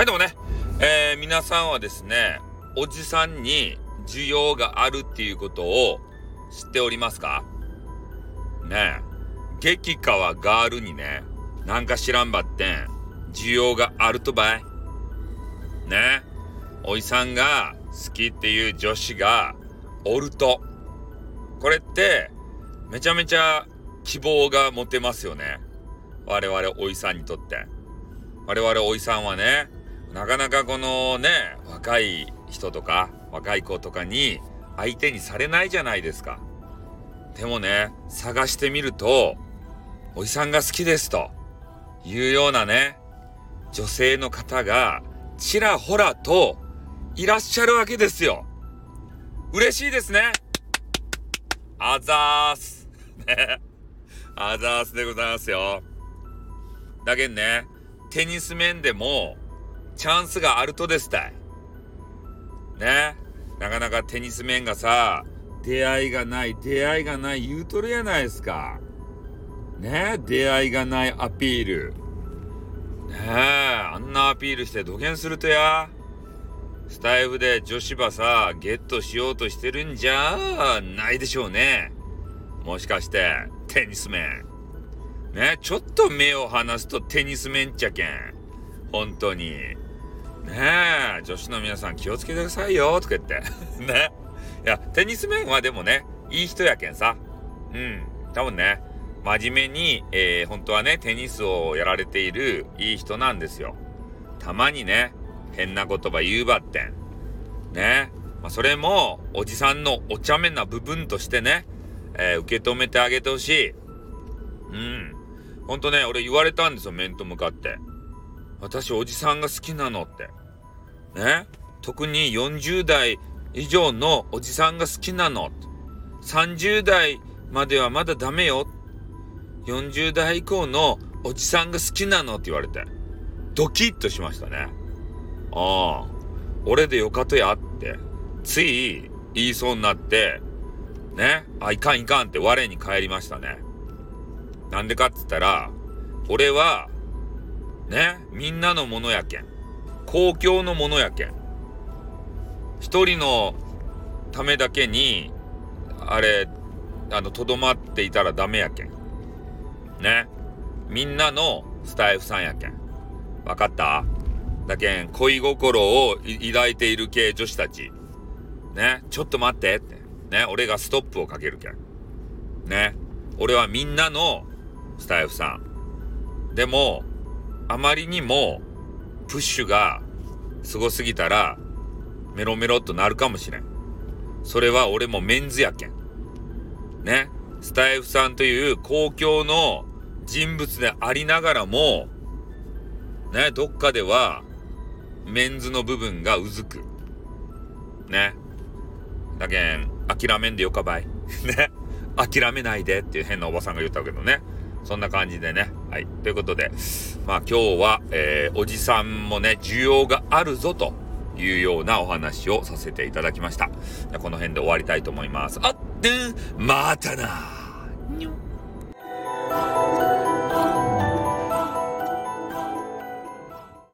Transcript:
はい、でもね、えー、皆さんはですね、おじさんに需要があるっていうことを知っておりますか？ねえ、激川ガールにね、なんか知らんばってん、需要があるとばい。ねおいさんが好きっていう女子がおると。これって、めちゃめちゃ希望が持てますよね。我々おいさんにとって。我々おいさんはね、なかなかこのね、若い人とか、若い子とかに相手にされないじゃないですか。でもね、探してみると、おじさんが好きですというようなね、女性の方がちらほらといらっしゃるわけですよ。嬉しいですね。あざーす。ね。あざーすでございますよ。だけんね、テニス面でもチャンスがあるとですたい。ね。なかなかテニス面がさ、出会いがない、出会いがない言うとるやないですか。ね出会いがないアピール。ねえ、あんなアピールして土下するとや。スタイフで女子ばさ、ゲットしようとしてるんじゃないでしょうね。もしかして、テニス面。ねちょっと目を離すとテニス面っちゃけん。本当に。ねえ、女子の皆さん気をつけてくださいよ、とか言って。ね。いや、テニス面はでもね、いい人やけんさ。うん。多分ね、真面目に、えー、本当はね、テニスをやられているいい人なんですよ。たまにね、変な言葉言うばってん。ね。まあ、それも、おじさんのお茶目な部分としてね、えー、受け止めてあげてほしい。うん。ほんとね、俺言われたんですよ、面と向かって。私、おじさんが好きなのって。ね？特に40代以上のおじさんが好きなの。30代まではまだダメよ。40代以降のおじさんが好きなのって言われて。ドキッとしましたね。ああ、俺でよかとやって、つい言いそうになって、ね、あ、いかんいかんって我に返りましたね。なんでかって言ったら、俺は、ね、みんなのものやけん。公共のものやけん。一人のためだけに、あれ、あの、とどまっていたらダメやけん。ね。みんなのスタイフさんやけん。わかった？だけん、恋心を抱いている系女子たち。ね。ちょっと待ってって。ね。俺がストップをかけるけん。ね。俺はみんなのスタイフさん。でも、あまりにも、プッシュがすごすぎたら、メロメロっとなるかもしれん。それは俺もメンズやけん。ね。スタイフさんという公共の人物でありながらも、ね、どっかでは、メンズの部分がうずく。ね。だけん、諦めんでよかばい。ね。諦めないでっていう変なおばさんが言ったけどね。そんな感じでね。はい。ということで、まあ今日は、えー、おじさんもね、需要があるぞというようなお話をさせていただきました。この辺で終わりたいと思います。あってまたな